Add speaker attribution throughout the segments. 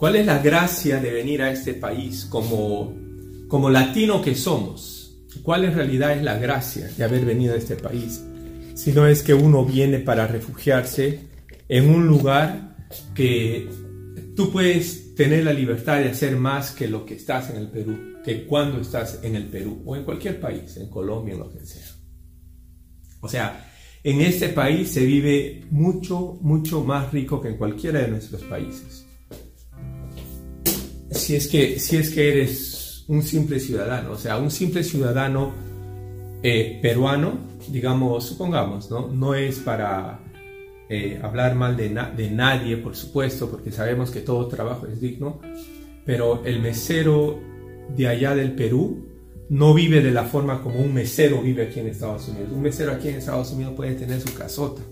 Speaker 1: ¿Cuál es la gracia de venir a este país como, como latino que somos? ¿Cuál en realidad es la gracia de haber venido a este país? Si no es que uno viene para refugiarse en un lugar que tú puedes tener la libertad de hacer más que lo que estás en el Perú, que cuando estás en el Perú o en cualquier país, en Colombia, en lo que sea. O sea, en este país se vive mucho, mucho más rico que en cualquiera de nuestros países si es que, si es que eres un simple ciudadano, o sea, un simple ciudadano eh, peruano, digamos, supongamos, ¿no? No es para eh, hablar mal de, de nadie, por supuesto, porque sabemos que todo trabajo es digno, pero el mesero de allá del Perú no vive de la forma como un mesero vive aquí en Estados Unidos. Un mesero aquí en Estados Unidos puede tener su casota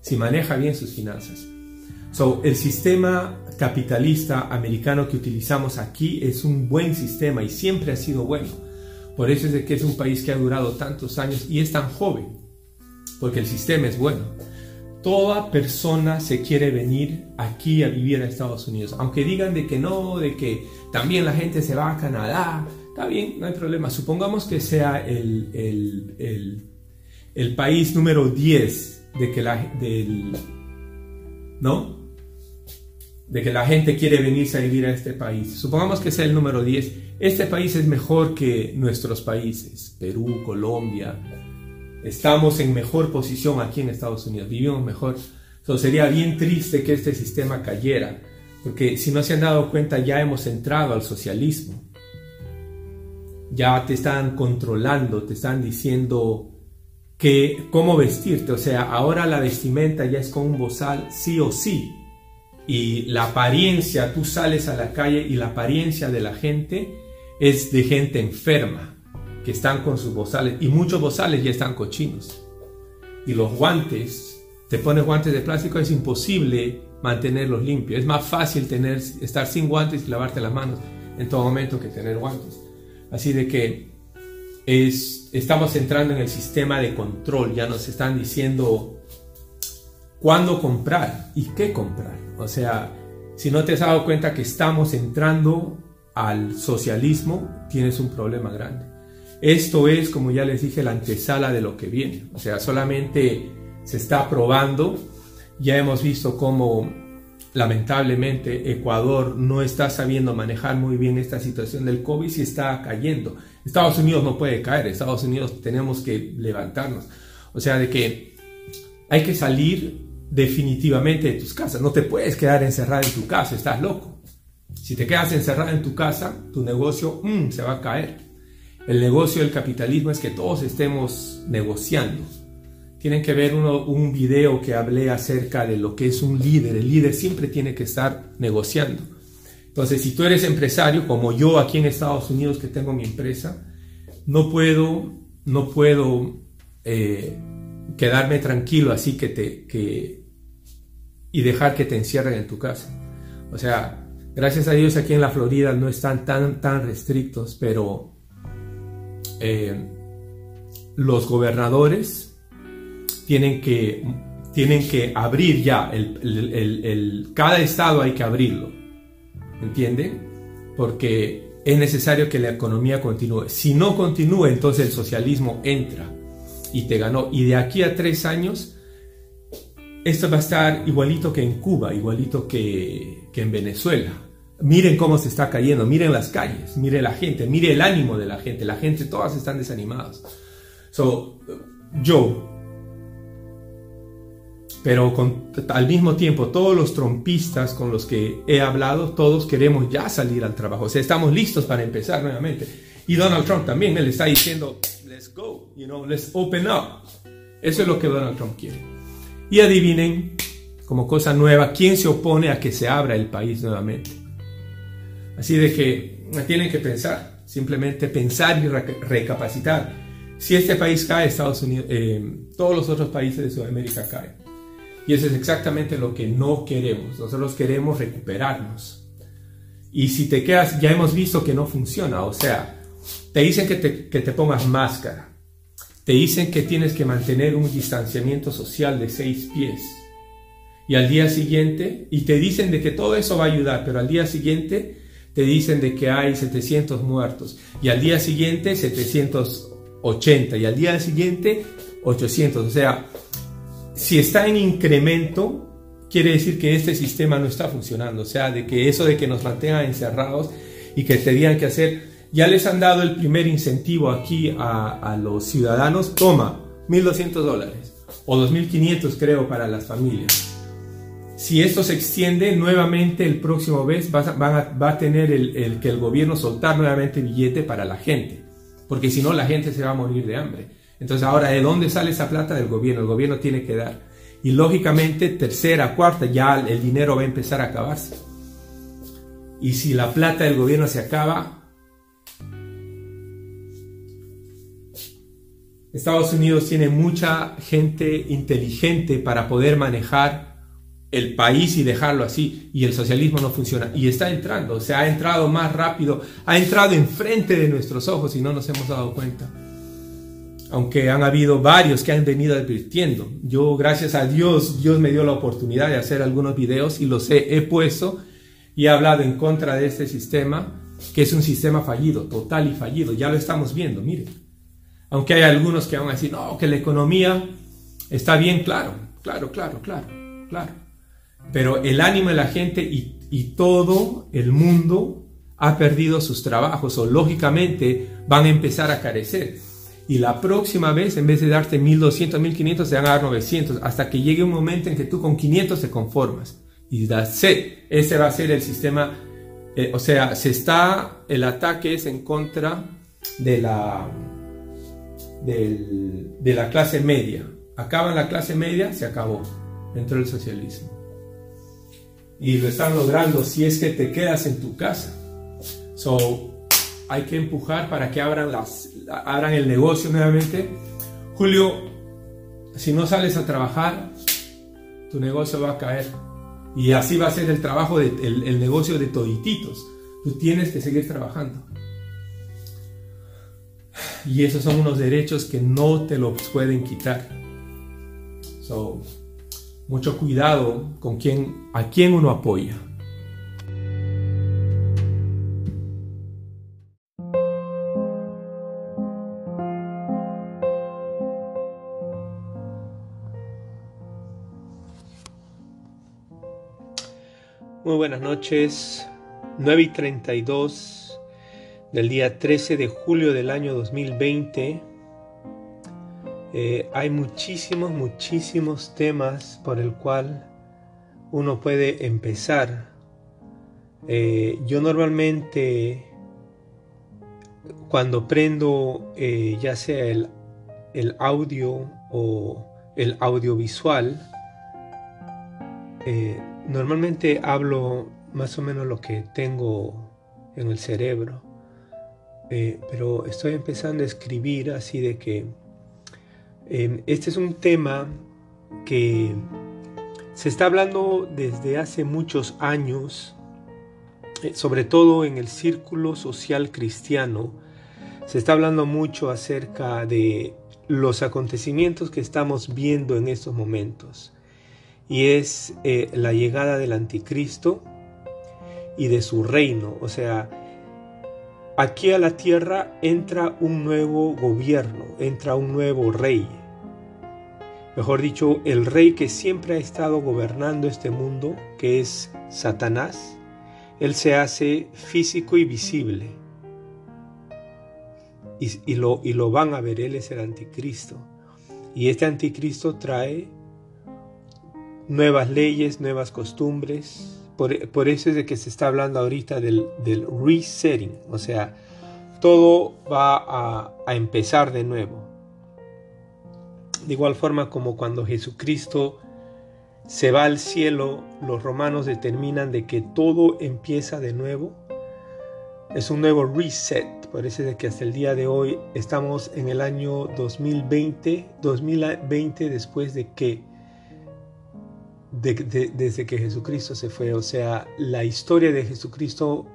Speaker 1: si maneja bien sus finanzas. So, el sistema capitalista americano que utilizamos aquí es un buen sistema y siempre ha sido bueno. Por eso es de que es un país que ha durado tantos años y es tan joven, porque el sistema es bueno. Toda persona se quiere venir aquí a vivir a Estados Unidos, aunque digan de que no, de que también la gente se va a Canadá, está bien, no hay problema. Supongamos que sea el, el, el, país número 10 de que la, del, ¿no? De que la gente quiere venirse a vivir a este país. Supongamos que sea el número 10. Este país es mejor que nuestros países, Perú, Colombia. Estamos en mejor posición aquí en Estados Unidos, vivimos mejor. Entonces sería bien triste que este sistema cayera, porque si no se han dado cuenta ya hemos entrado al socialismo. Ya te están controlando, te están diciendo que cómo vestirte, o sea, ahora la vestimenta ya es con un bozal sí o sí y la apariencia, tú sales a la calle y la apariencia de la gente es de gente enferma, que están con sus bozales, y muchos bozales ya están cochinos. Y los guantes, te pones guantes de plástico, es imposible mantenerlos limpios. Es más fácil tener, estar sin guantes y lavarte las manos en todo momento que tener guantes. Así de que es, estamos entrando en el sistema de control, ya nos están diciendo cuándo comprar y qué comprar. O sea, si no te has dado cuenta que estamos entrando al socialismo, tienes un problema grande. Esto es, como ya les dije, la antesala de lo que viene. O sea, solamente se está probando. Ya hemos visto cómo lamentablemente Ecuador no está sabiendo manejar muy bien esta situación del COVID y está cayendo. Estados Unidos no puede caer, Estados Unidos tenemos que levantarnos. O sea, de que hay que salir definitivamente de tus casas. No te puedes quedar encerrado en tu casa, estás loco. Si te quedas encerrado en tu casa, tu negocio mm, se va a caer. El negocio del capitalismo es que todos estemos negociando. Tienen que ver uno, un video que hablé acerca de lo que es un líder. El líder siempre tiene que estar negociando. Entonces, si tú eres empresario, como yo aquí en Estados Unidos que tengo mi empresa, no puedo, no puedo eh, quedarme tranquilo así que te que y dejar que te encierren en tu casa. O sea, gracias a Dios aquí en la Florida no están tan tan restrictos, pero eh, los gobernadores tienen que tienen que abrir ya el, cada estado hay que abrirlo, ¿entienden? Porque es necesario que la economía continúe. Si no continúa, entonces el socialismo entra y te ganó. Y de aquí a tres años, esto va a estar igualito que en Cuba, igualito que, que en Venezuela. Miren cómo se está cayendo, miren las calles, miren la gente, miren el ánimo de la gente. La gente, todas están desanimadas. So, yo, pero al mismo tiempo todos los trompistas con los que he hablado, todos queremos ya salir al trabajo, o sea, estamos listos para empezar nuevamente. Y Donald Trump también, él está diciendo, let's go, you know, let's open up. Eso es lo que Donald Trump quiere. Y adivinen, como cosa nueva, quién se opone a que se abra el país nuevamente. Así de que tienen que pensar, simplemente pensar y recapacitar. Si este país cae, Estados Unidos, eh, todos los otros países de Sudamérica caen. Y eso es exactamente lo que no queremos. Nosotros queremos recuperarnos. Y si te quedas, ya hemos visto que no funciona. O sea, te dicen que te, pongas máscara. Te dicen que tienes que mantener un distanciamiento social de seis pies. y al día siguiente, y te dicen de que todo eso va a ayudar, pero al día siguiente te dicen de que hay 700 muertos, y al día siguiente 780, y al día siguiente 800. O sea, si está en incremento, quiere decir que este sistema no está funcionando. O sea, de que eso de que nos mantengan encerrados y que tenían que hacer, ya les han dado el primer incentivo aquí a, los ciudadanos, toma, 1.200 dólares o 2.500 creo para las familias si esto se extiende nuevamente el próximo mes, va a, va a tener el, que el gobierno soltar nuevamente billete para la gente, porque si no la gente se va a morir de hambre. Entonces ahora, ¿de dónde sale esa plata del gobierno? El gobierno tiene que dar. Y lógicamente, tercera, cuarta, ya el dinero va a empezar a acabarse. Y si la plata del gobierno se acaba, Estados Unidos tiene mucha gente inteligente para poder manejar el país y dejarlo así y el socialismo no funciona y está entrando, o sea, ha entrado más rápido, ha entrado enfrente de nuestros ojos y no nos hemos dado cuenta. Aunque han habido varios que han venido advirtiendo. Yo, gracias a Dios, Dios me dio la oportunidad de hacer algunos videos y los he, he puesto y he hablado en contra de este sistema, que es un sistema fallido, total y fallido. Ya lo estamos viendo, miren. Aunque hay algunos que van a decir, no, que la economía está bien, claro, claro, claro, claro, claro pero el ánimo de la gente y, todo el mundo ha perdido sus trabajos o lógicamente van a empezar a carecer. Y la próxima vez, en vez de darte 1200, 1500, te van a dar 900, hasta que llegue un momento en que tú con 500 te conformas. Y das ese va a ser el sistema, eh, o sea, se está, el ataque es en contra de la, de la clase media. Acaba la clase media, se acabó. Entró el socialismo y lo están logrando si es que te quedas en tu casa. So, hay que empujar para que abran, las, abran el negocio nuevamente. Julio, si no sales a trabajar, tu negocio va a caer. Y así va a ser el trabajo, de, el, negocio de todititos. Tú tienes que seguir trabajando. Y esos son unos derechos que no te los pueden quitar. So, mucho cuidado con quién, a quién uno apoya. Muy buenas noches, 9 y 32 del día 13 de julio del año 2020. Eh, hay muchísimos, muchísimos temas por el cual uno puede empezar. Eh, yo normalmente cuando prendo eh, ya sea el, el, audio o el audiovisual, normalmente hablo más o menos lo que tengo en el cerebro. Pero estoy empezando a escribir así de que Em, este es un tema que se está hablando desde hace muchos años, eh, sobre todo en el círculo social cristiano. Se está hablando mucho acerca de los acontecimientos que estamos viendo en estos momentos. Y es eh, la llegada del anticristo y de su reino. O sea, Aquí a la tierra entra un nuevo gobierno, entra un nuevo rey. Mejor dicho, el rey que siempre ha estado gobernando este mundo, que es Satanás, él se hace físico y visible. Y, lo, y lo van a ver, él es el anticristo. Y este anticristo trae nuevas leyes, nuevas costumbres, por, eso es de que se está hablando ahorita del, resetting, o sea, todo va a, a empezar de nuevo. De igual forma como cuando Jesucristo se va al cielo, los romanos determinan de que todo empieza de nuevo. Es un nuevo reset. Parece de que hasta el día de hoy estamos en el año 2020, 2020 después de que desde que Jesucristo se fue. O sea, la historia de Jesucristo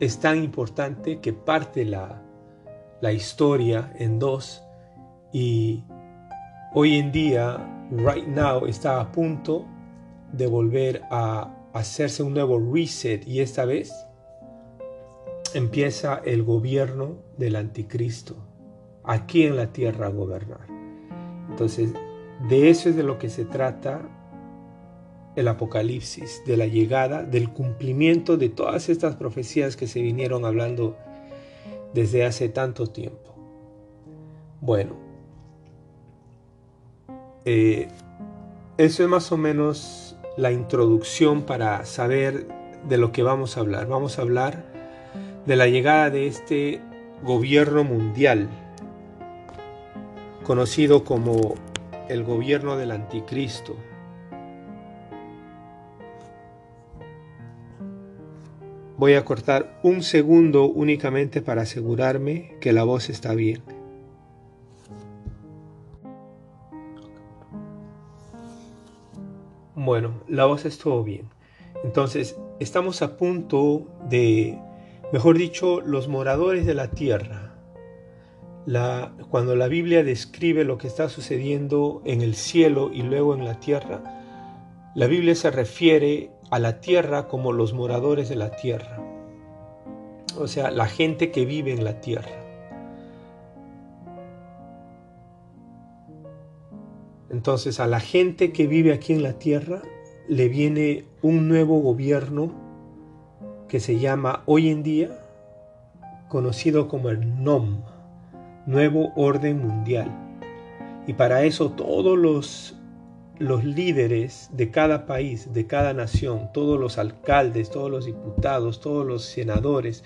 Speaker 1: es tan importante que parte la, la historia en dos y hoy en día, right now, está a punto de volver a hacerse un nuevo reset y esta vez empieza el gobierno del anticristo aquí en la tierra a gobernar. Entonces, de eso es de lo que se trata el Apocalipsis, de la llegada, del cumplimiento de todas estas profecías que se vinieron hablando desde hace tanto tiempo. Bueno, eh, eso es más o menos la introducción para saber de lo que vamos a hablar. Vamos a hablar de la llegada de este gobierno mundial, conocido como el gobierno del anticristo. Voy a cortar un segundo únicamente para asegurarme que la voz está bien. Bueno, la voz estuvo bien. Entonces, estamos a punto de, mejor dicho, los moradores de la tierra. Cuando la Biblia describe lo que está sucediendo en el cielo y luego en la tierra, la Biblia se refiere a la tierra como los moradores de la tierra. O sea, la gente que vive en la tierra. Entonces a la gente que vive aquí en la tierra le viene un nuevo gobierno que se llama hoy en día conocido como el NOM, Nuevo Orden Mundial. Y para eso todos los los líderes de cada país, de cada nación, todos los alcaldes, todos los diputados, todos los senadores,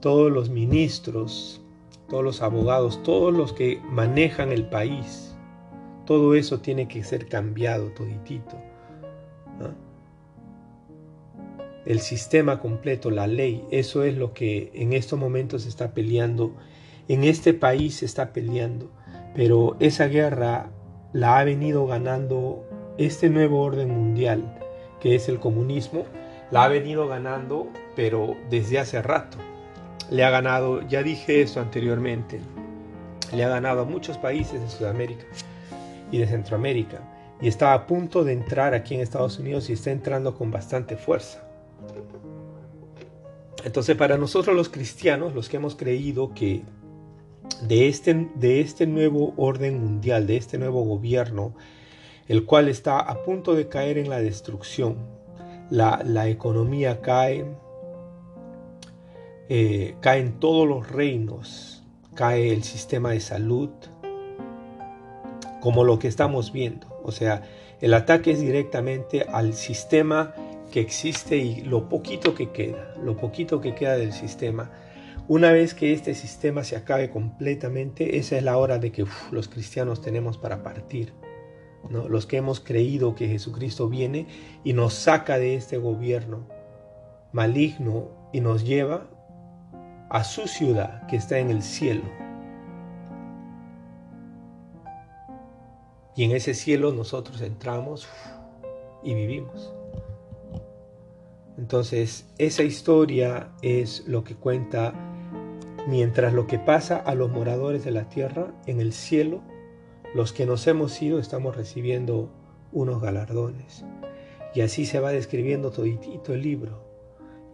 Speaker 1: todos los ministros, todos los abogados, todos los que manejan el país, todo eso tiene que ser cambiado toditito. El sistema completo, la ley, eso es lo que en estos momentos se está peleando, en este país se está peleando, pero esa guerra la ha venido ganando este nuevo orden mundial, que es el comunismo, la ha venido ganando, pero desde hace rato. Le ha ganado, ya dije esto anteriormente, le ha ganado a muchos países de Sudamérica y de Centroamérica, y está a punto de entrar aquí en Estados Unidos y está entrando con bastante fuerza. Entonces para nosotros los cristianos, los que hemos creído que de este, de este nuevo orden mundial, de este nuevo gobierno, el cual está a punto de caer en la destrucción. La, economía cae, eh, caen todos los reinos, cae el sistema de salud, como lo que estamos viendo. O sea, el ataque es directamente al sistema que existe y lo poquito que queda, lo poquito que queda del sistema una vez que este sistema se acabe completamente, esa es la hora de que los cristianos tenemos para partir. Los que hemos creído que Jesucristo viene y nos saca de este gobierno maligno y nos lleva a su ciudad que está en el cielo. Y en ese cielo nosotros entramos y vivimos. Entonces, esa historia es lo que cuenta mientras lo que pasa a los moradores de la tierra en el cielo, los que nos hemos ido estamos recibiendo unos galardones. Y así se va describiendo toditito el libro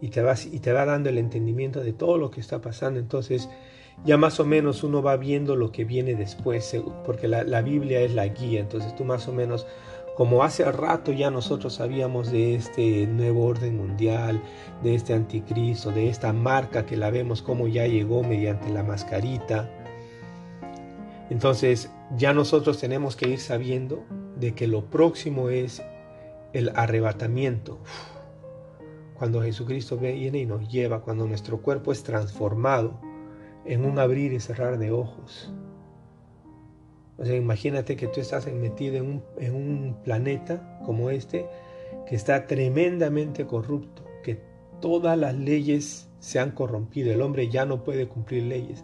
Speaker 1: y te, va, y te va dando el entendimiento de todo lo que está pasando. Entonces ya más o menos uno va viendo lo que viene después, porque la, la Biblia es la guía. Entonces tú más o menos como hace rato ya nosotros sabíamos de este nuevo orden mundial, de este anticristo, de esta marca que la vemos como ya llegó mediante la mascarita. Entonces ya nosotros tenemos que ir sabiendo de que lo próximo es el arrebatamiento. Cuando Jesucristo viene y nos lleva, cuando nuestro cuerpo es transformado en un abrir y cerrar de ojos. O sea, imagínate que tú estás metido en un, en un planeta como este que está tremendamente corrupto, que todas las leyes se han corrompido, el hombre ya no puede cumplir leyes,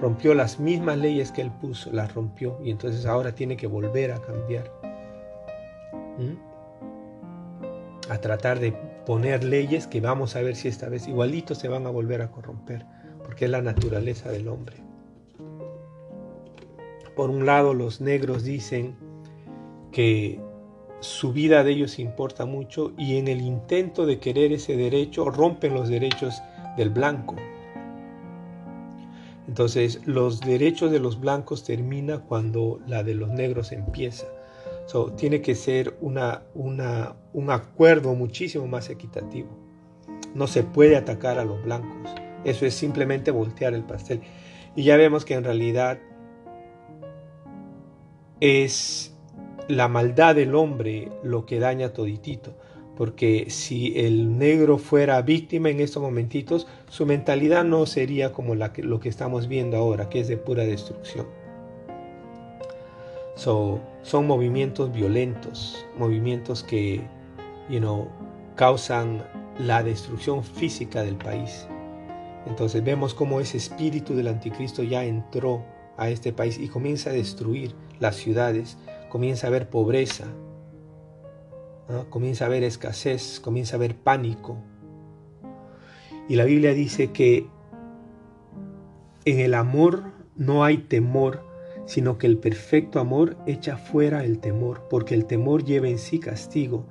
Speaker 1: rompió las mismas leyes que él puso, las rompió y entonces ahora tiene que volver a cambiar, a tratar de poner leyes que vamos a ver si esta vez igualito se van a volver a corromper, porque es la naturaleza del hombre. Por un lado, los negros dicen que su vida de ellos importa mucho y en el intento de querer ese derecho rompen los derechos del blanco. Entonces los derechos de los blancos termina cuando la de los negros empieza. So, tiene que ser una, un acuerdo muchísimo más equitativo. No se puede atacar a los blancos. Eso es simplemente voltear el pastel. Y ya vemos que en realidad es la maldad del hombre lo que daña toditito. Porque si el negro fuera víctima en estos momentitos, su mentalidad no sería como la que, lo que estamos viendo ahora, que es de pura destrucción son movimientos violentos, movimientos que you know, causan la destrucción física del país. Entonces vemos cómo ese espíritu del anticristo ya entró a este país y comienza a destruir las ciudades, comienza a haber pobreza, comienza a haber escasez, comienza a haber pánico. Y la Biblia dice que en el amor no hay temor, sino que el perfecto amor echa fuera el temor, porque el temor lleva en sí castigo,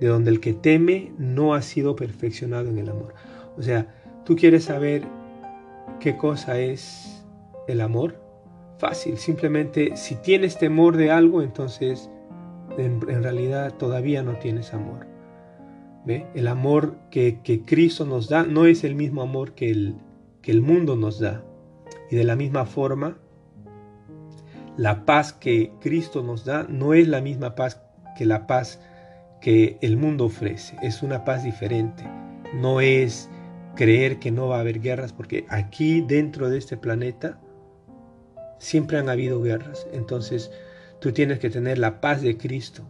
Speaker 1: de donde el que teme no ha sido perfeccionado en el amor. O sea, tú quieres saber qué cosa es el amor. Fácil, simplemente si tienes temor de algo, entonces en, realidad todavía no tienes amor. ¿Ve? El amor que, que, Cristo nos da no es el mismo amor que el, que el mundo nos da. Y de la misma forma, la paz que Cristo nos da no es la misma paz que la paz que el mundo ofrece. Es una paz diferente. No es creer que no va a haber guerras, porque aquí dentro de este planeta siempre han habido guerras. Entonces tú tienes que tener la paz de Cristo,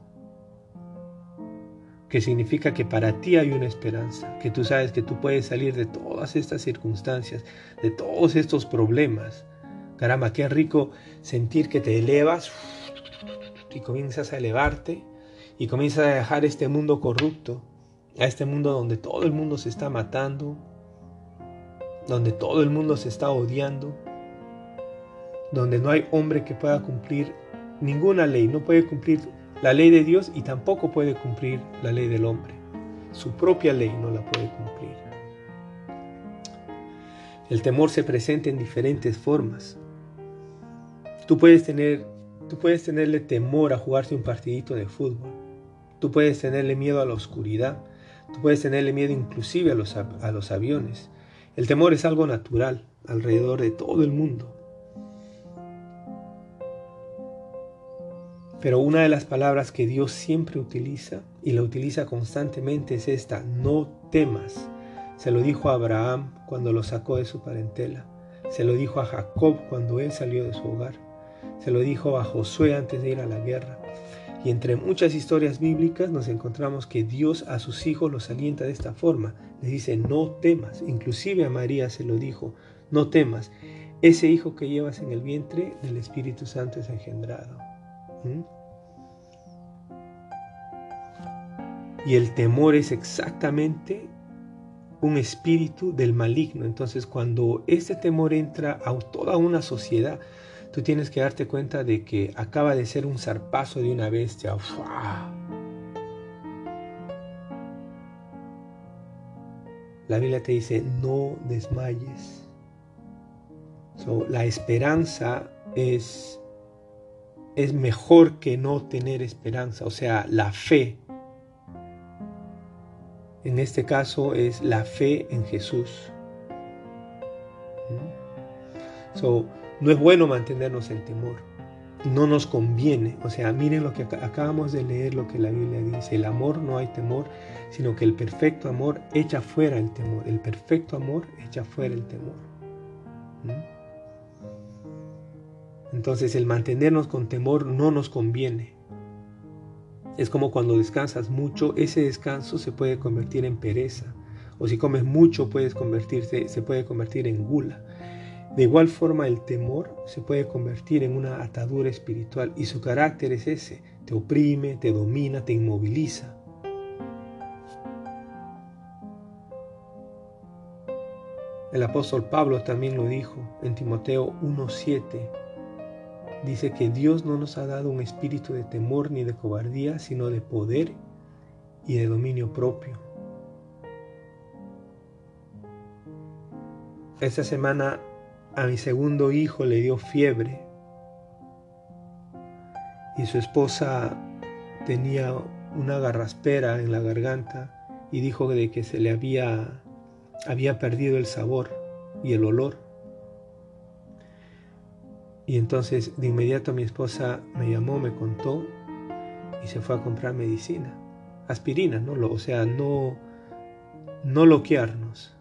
Speaker 1: que significa que para ti hay una esperanza, que tú sabes que tú puedes salir de todas estas circunstancias, de todos estos problemas, Caramba, qué rico sentir que te elevas y comienzas a elevarte y comienzas a dejar este mundo corrupto, a este mundo donde todo el mundo se está matando, donde todo el mundo se está odiando, donde no hay hombre que pueda cumplir ninguna ley, no puede cumplir la ley de Dios y tampoco puede cumplir la ley del hombre. Su propia ley no la puede cumplir. El temor se presenta en diferentes formas. Tú puedes, tener, tú puedes tenerle temor a jugarse un partidito de fútbol. Tú puedes tenerle miedo a la oscuridad. Tú puedes tenerle miedo inclusive a los, a los aviones. El temor es algo natural alrededor de todo el mundo. Pero una de las palabras que Dios siempre utiliza y la utiliza constantemente es esta, no temas. Se lo dijo a Abraham cuando lo sacó de su parentela. Se lo dijo a Jacob cuando él salió de su hogar. Se lo dijo a Josué antes de ir a la guerra. Y entre muchas historias bíblicas nos encontramos que Dios a sus hijos los alienta de esta forma. Les dice, no temas. Inclusive a María se lo dijo, no temas. Ese hijo que llevas en el vientre del Espíritu Santo es engendrado. Y el temor es exactamente un espíritu del maligno. Entonces cuando ese temor entra a toda una sociedad, tú tienes que darte cuenta de que acaba de ser un zarpazo de una bestia. La Biblia te dice, no desmayes. la esperanza es, es mejor que no tener esperanza, o sea, la fe. En este caso es la fe en Jesús. ¿Mm? So, no es bueno mantenernos en temor. No nos conviene. O sea, miren lo que acabamos de leer, lo que la Biblia dice. El amor no hay temor, sino que el perfecto amor echa fuera el temor. El perfecto amor echa fuera el temor. ¿Mm? Entonces el mantenernos con temor no nos conviene. Es como cuando descansas mucho, ese descanso se puede convertir en pereza. O si comes mucho puedes convertirse, se puede convertir en gula. De igual forma el temor se puede convertir en una atadura espiritual y su carácter es ese, te oprime, te domina, te inmoviliza. El apóstol Pablo también lo dijo en Timoteo 1.7. dice que Dios no nos ha dado un espíritu de temor ni de cobardía, sino de poder y de dominio propio. Esta semana a mi segundo hijo le dio fiebre y su esposa tenía una garraspera en la garganta y dijo de que se le había, había perdido el sabor y el olor. Y entonces de inmediato mi esposa me llamó, me contó y se fue a comprar medicina, aspirina, ¿no? O sea, no, no loquearnos.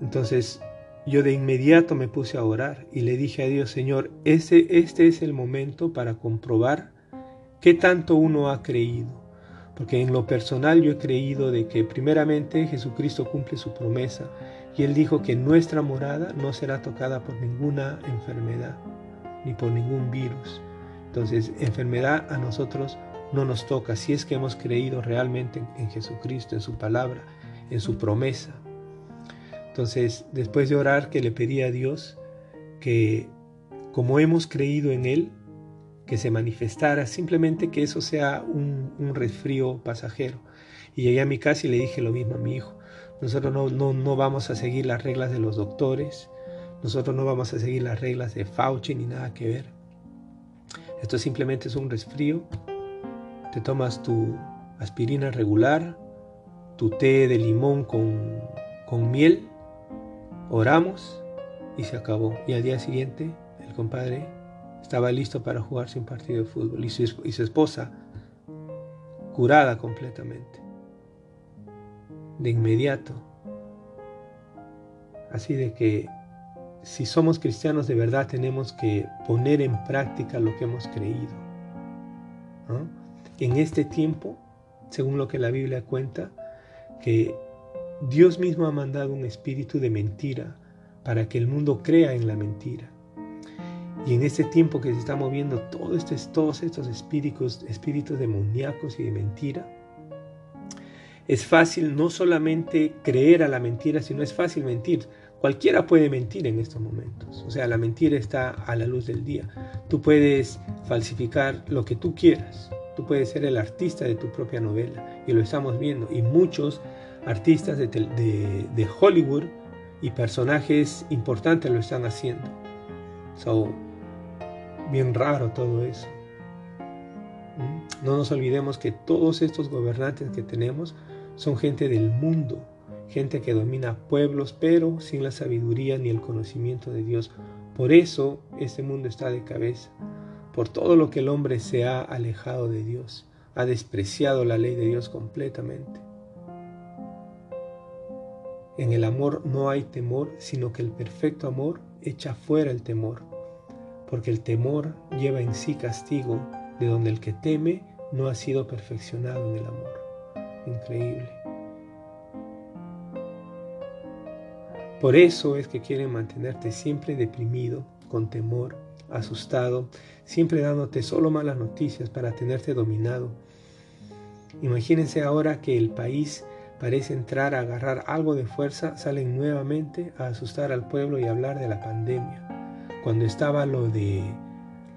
Speaker 1: Entonces yo de inmediato me puse a orar y le dije a Dios, Señor, este, este es el momento para comprobar qué tanto uno ha creído. Porque en lo personal yo he creído de que primeramente Jesucristo cumple su promesa y Él dijo que nuestra morada no será tocada por ninguna enfermedad ni por ningún virus. Entonces, enfermedad a nosotros no nos toca si es que hemos creído realmente en Jesucristo, en su palabra, en su promesa. Entonces, después de orar, que le pedí a Dios que, como hemos creído en Él, que se manifestara, simplemente que eso sea un, un resfrío pasajero. Y llegué a mi casa y le dije lo mismo a mi hijo. Nosotros no, no, no vamos a seguir las reglas de los doctores, nosotros no vamos a seguir las reglas de Fauci ni nada que ver. Esto simplemente es un resfrío. Te tomas tu aspirina regular, tu té de limón con, con miel Oramos y se acabó. Y al día siguiente el compadre estaba listo para jugarse un partido de fútbol y su, y su esposa curada completamente. De inmediato. Así de que si somos cristianos de verdad tenemos que poner en práctica lo que hemos creído. En este tiempo, según lo que la Biblia cuenta, que Dios mismo ha mandado un espíritu de mentira para que el mundo crea en la mentira. Y en este tiempo que se está moviendo este, todos estos espíritus, espíritus demoníacos y de mentira, es fácil no solamente creer a la mentira, sino es fácil mentir. Cualquiera puede mentir en estos momentos. O sea, la mentira está a la luz del día. Tú puedes falsificar lo que tú quieras. Tú puedes ser el artista de tu propia novela. Y lo estamos viendo. Y muchos artistas de, Hollywood y personajes importantes lo están haciendo. So, bien raro todo eso. ¿Mm? No nos olvidemos que todos estos gobernantes que tenemos son gente del mundo, gente que domina pueblos, pero sin la sabiduría ni el conocimiento de Dios. Por eso este mundo está de cabeza, por todo lo que el hombre se ha alejado de Dios, ha despreciado la ley de Dios completamente. En el amor no hay temor, sino que el perfecto amor echa fuera el temor, porque el temor lleva en sí castigo, de donde el que teme no ha sido perfeccionado en el amor. Increíble. Por eso es que quieren mantenerte siempre deprimido, con temor, asustado, siempre dándote solo malas noticias para tenerte dominado. Imagínense ahora que el país parece entrar a agarrar algo de fuerza, salen nuevamente a asustar al pueblo y hablar de la pandemia. Cuando estaba lo de,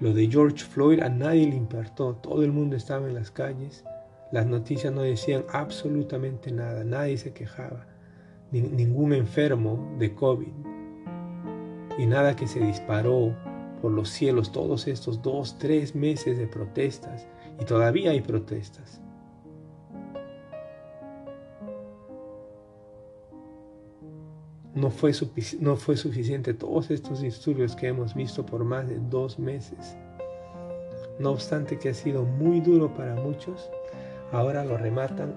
Speaker 1: lo de George Floyd, a nadie le importó, todo el mundo estaba en las calles, las noticias no decían absolutamente nada, nadie se quejaba, ningún enfermo de COVID, y nada que se disparó por los cielos todos estos dos, tres meses de protestas, y todavía hay protestas. no fue, no fue suficiente todos estos disturbios que hemos visto por más de dos meses. No obstante que ha sido muy duro para muchos, ahora lo rematan,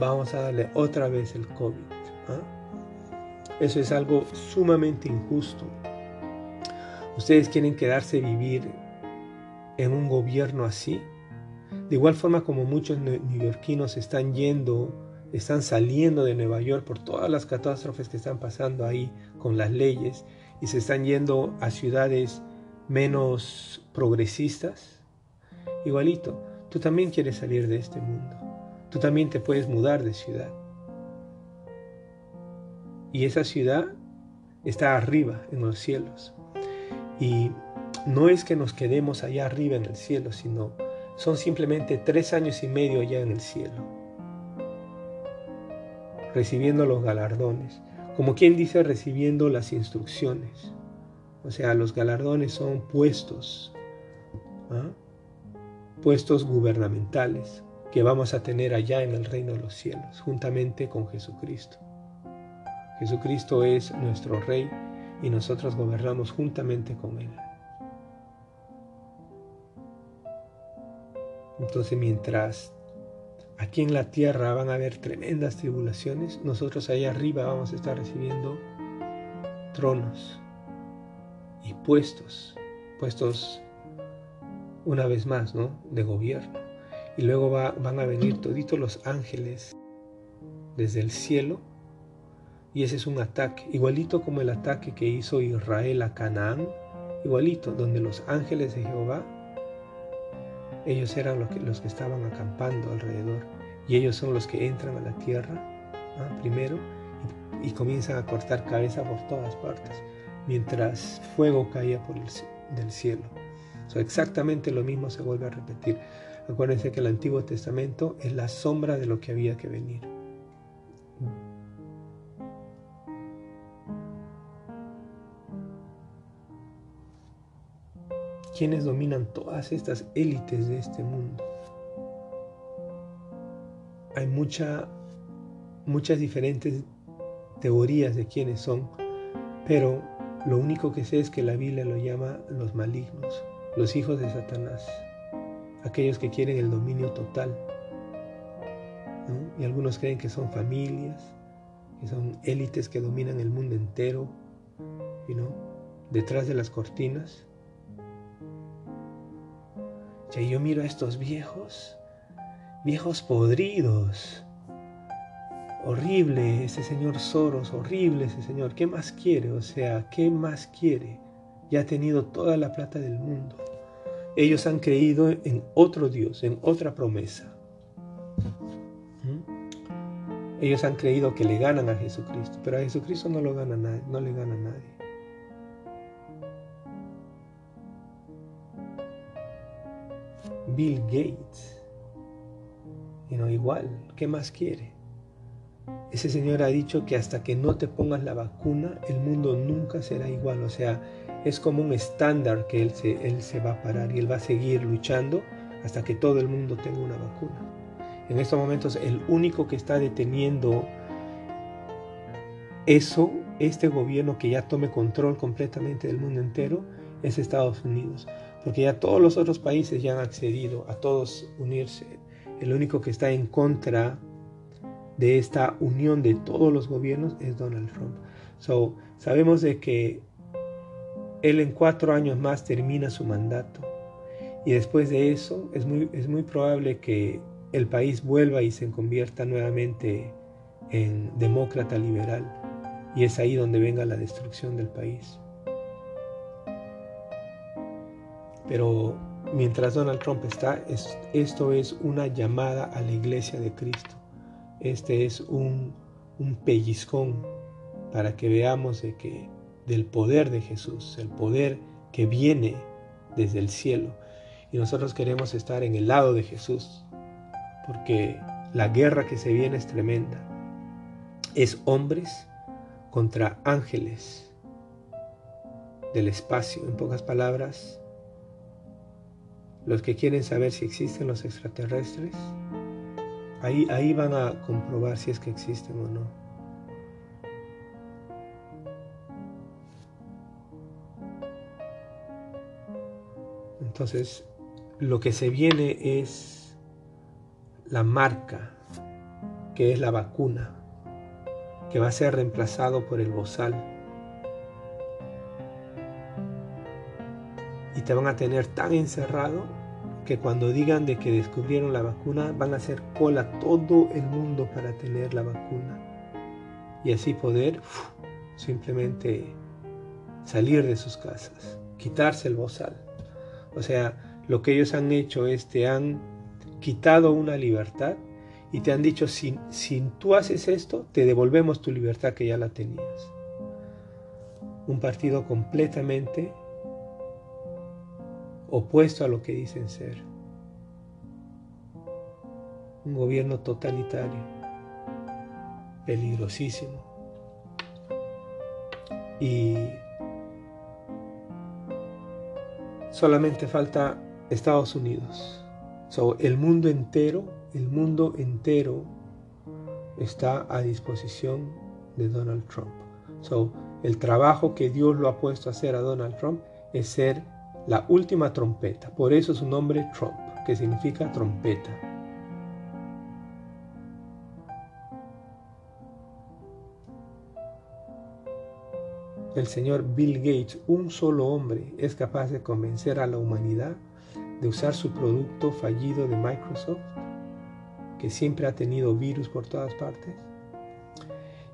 Speaker 1: vamos a darle otra vez el COVID. ¿Ah? Eso es algo sumamente injusto. ¿Ustedes quieren quedarse vivir en un gobierno así? De igual forma como muchos neoyorquinos están yendo están saliendo de Nueva York por todas las catástrofes que están pasando ahí con las leyes y se están yendo a ciudades menos progresistas. Igualito, tú también quieres salir de este mundo. Tú también te puedes mudar de ciudad. Y esa ciudad está arriba en los cielos. Y no es que nos quedemos allá arriba en el cielo, sino son simplemente tres años y medio allá en el cielo, recibiendo los galardones, como quien dice recibiendo las instrucciones. O sea, los galardones son puestos, ¿ah? puestos gubernamentales que vamos a tener allá en el reino de los cielos, juntamente con Jesucristo. Jesucristo es nuestro Rey y nosotros gobernamos juntamente con Él. Entonces mientras aquí en la tierra van a haber tremendas tribulaciones, nosotros allá arriba vamos a estar recibiendo tronos y puestos, puestos una vez más, ¿no? De gobierno. Y luego van a venir toditos los ángeles desde el cielo. Y ese es un ataque, igualito como el ataque que hizo Israel a Canaán, igualito, donde los ángeles de Jehová, ellos eran los que, los que estaban acampando alrededor. Y ellos son los que entran a la tierra ¿ah? primero y, comienzan a cortar cabeza por todas partes, mientras fuego caía por el, del cielo. exactamente lo mismo se vuelve a repetir. Acuérdense que el Antiguo Testamento es la sombra de lo que había que venir. ¿Quiénes dominan todas estas élites de este mundo? Hay mucha, muchas diferentes teorías de quiénes son, pero lo único que sé es que la Biblia lo llama los malignos, los hijos de Satanás aquellos que quieren el dominio total. Y algunos creen que son familias, que son élites que dominan el mundo entero, ¿no? detrás de las cortinas. Y yo miro a estos viejos, viejos podridos. Horrible ese señor Soros, horrible ese señor. ¿Qué más quiere? O sea, ¿qué más quiere? Ya ha tenido toda la plata del mundo. Ellos han creído en otro Dios, en otra promesa. ¿Mm? Ellos han creído que le ganan a Jesucristo, pero a Jesucristo no, lo gana nadie, no le gana nadie. Bill Gates, y no igual, ¿qué más quiere? Ese señor ha dicho que hasta que no te pongas la vacuna, el mundo nunca será igual. O sea, es como un estándar que él se, él se va a parar y él va a seguir luchando hasta que todo el mundo tenga una vacuna. En estos momentos el único que está deteniendo eso, este gobierno que ya tome control completamente del mundo entero, es Estados Unidos. Porque ya todos los otros países ya han accedido a todos unirse. El único que está en contra de esta unión de todos los gobiernos es Donald Trump. So, sabemos de que él en cuatro años más termina su mandato. Y después de eso es muy, es muy probable que el país vuelva y se convierta nuevamente en demócrata liberal. Y es ahí donde venga la destrucción del país. Pero mientras Donald Trump está, esto es una llamada a la iglesia de Cristo. Este es un, un pellizcón para que veamos de que del poder de Jesús, el poder que viene desde el cielo. Y nosotros queremos estar en el lado de Jesús, porque la guerra que se viene es tremenda. Es hombres contra ángeles del espacio. En pocas palabras, los que quieren saber si existen los extraterrestres, ahí, ahí van a comprobar si es que existen o no. Entonces, lo que se viene es la marca, que es la vacuna, que va a ser reemplazado por el bozal. Te van a tener tan encerrado que cuando digan de que descubrieron la vacuna, van a hacer cola todo el mundo para tener la vacuna. Y así poder simplemente salir de sus casas, quitarse el bozal. O sea, lo que ellos han hecho es te han quitado una libertad y te han dicho, si tú haces esto, te devolvemos tu libertad que ya la tenías. Un partido completamente opuesto a lo que dicen ser. Un gobierno totalitario, peligrosísimo. Y solamente falta Estados Unidos. el mundo entero, el mundo entero está a disposición de Donald Trump. So, el trabajo que Dios lo ha puesto a hacer a Donald Trump es ser la última trompeta. Por eso su nombre Trump, que significa trompeta. El señor Bill Gates, un solo hombre, es capaz de convencer a la humanidad de usar su producto fallido de Microsoft, que siempre ha tenido virus por todas partes,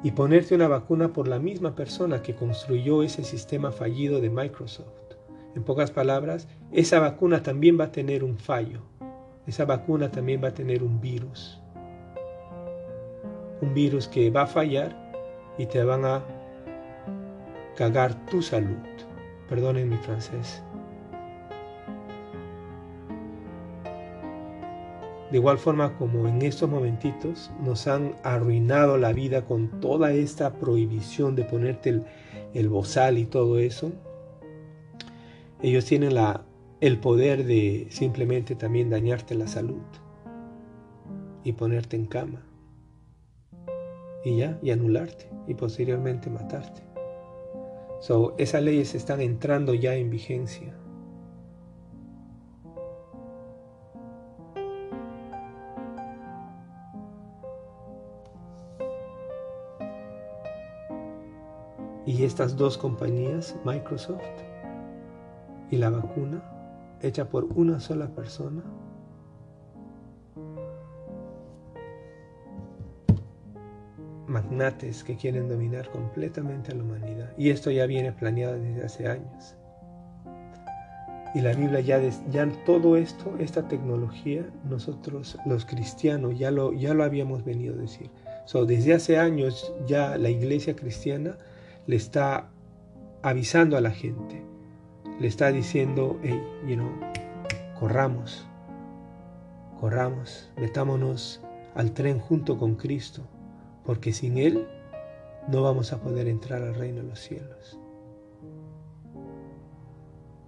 Speaker 1: y ponerte una vacuna por la misma persona que construyó ese sistema fallido de Microsoft. En pocas palabras, esa vacuna también va a tener un fallo. Esa vacuna también va a tener un virus. Un virus que va a fallar y te van a cagar tu salud. Perdonen mi francés. De igual forma como en estos momentitos nos han arruinado la vida con toda esta prohibición de ponerte el, el bozal y todo eso, ellos tienen la, el poder de simplemente también dañarte la salud y ponerte en cama y ya, y anularte y posteriormente matarte. So, esas leyes están entrando ya en vigencia. Y estas dos compañías, Microsoft y la vacuna, hecha por una sola persona, magnates que quieren dominar completamente a la humanidad. Y esto ya viene planeado desde hace años. Y la Biblia ya, ya todo esto, esta tecnología, nosotros los cristianos ya lo, ya lo habíamos venido a decir. So, desde hace años ya la iglesia cristiana le está avisando a la gente, le está diciendo, hey, you know, corramos, corramos, metámonos al tren junto con Cristo, porque sin Él no vamos a poder entrar al reino de los cielos.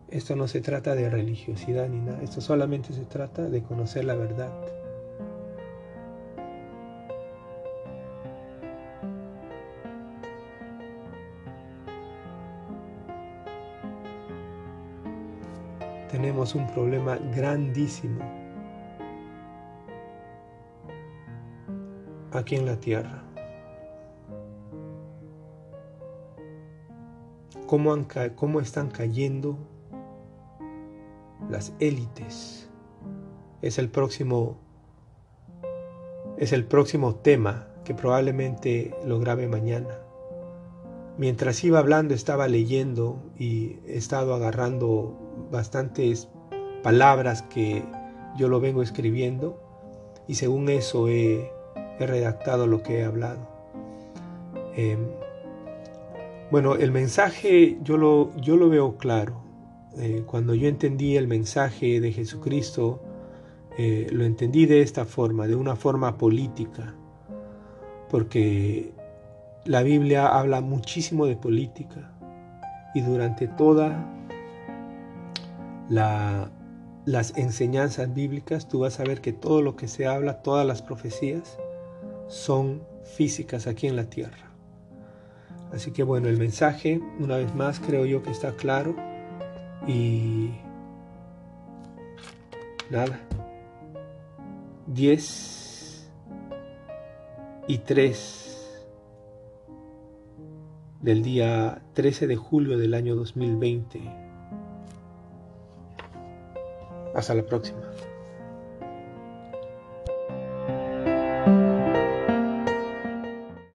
Speaker 1: Esto no se trata de religiosidad ni nada, esto solamente se trata de conocer la verdad. Un problema grandísimo aquí en la tierra. ¿Cómo, cómo están cayendo las élites? Es el próximo es el próximo tema que probablemente lo grabe mañana. Mientras iba hablando estaba leyendo y he estado agarrando bastantes palabras que yo lo vengo escribiendo y según eso he, redactado lo que he hablado. Em, bueno, el mensaje yo lo, yo lo veo claro. Eh, cuando yo entendí el mensaje de Jesucristo, eh, lo entendí de esta forma, de una forma política, porque la Biblia habla muchísimo de política y durante toda las enseñanzas bíblicas, tú vas a ver que todo lo que se habla, todas las profecías, son físicas aquí en la tierra. Así que bueno, el mensaje, una vez más, creo yo que está claro. Y nada. 10 y 3 del día 13 de julio del año 2020. Hasta la próxima.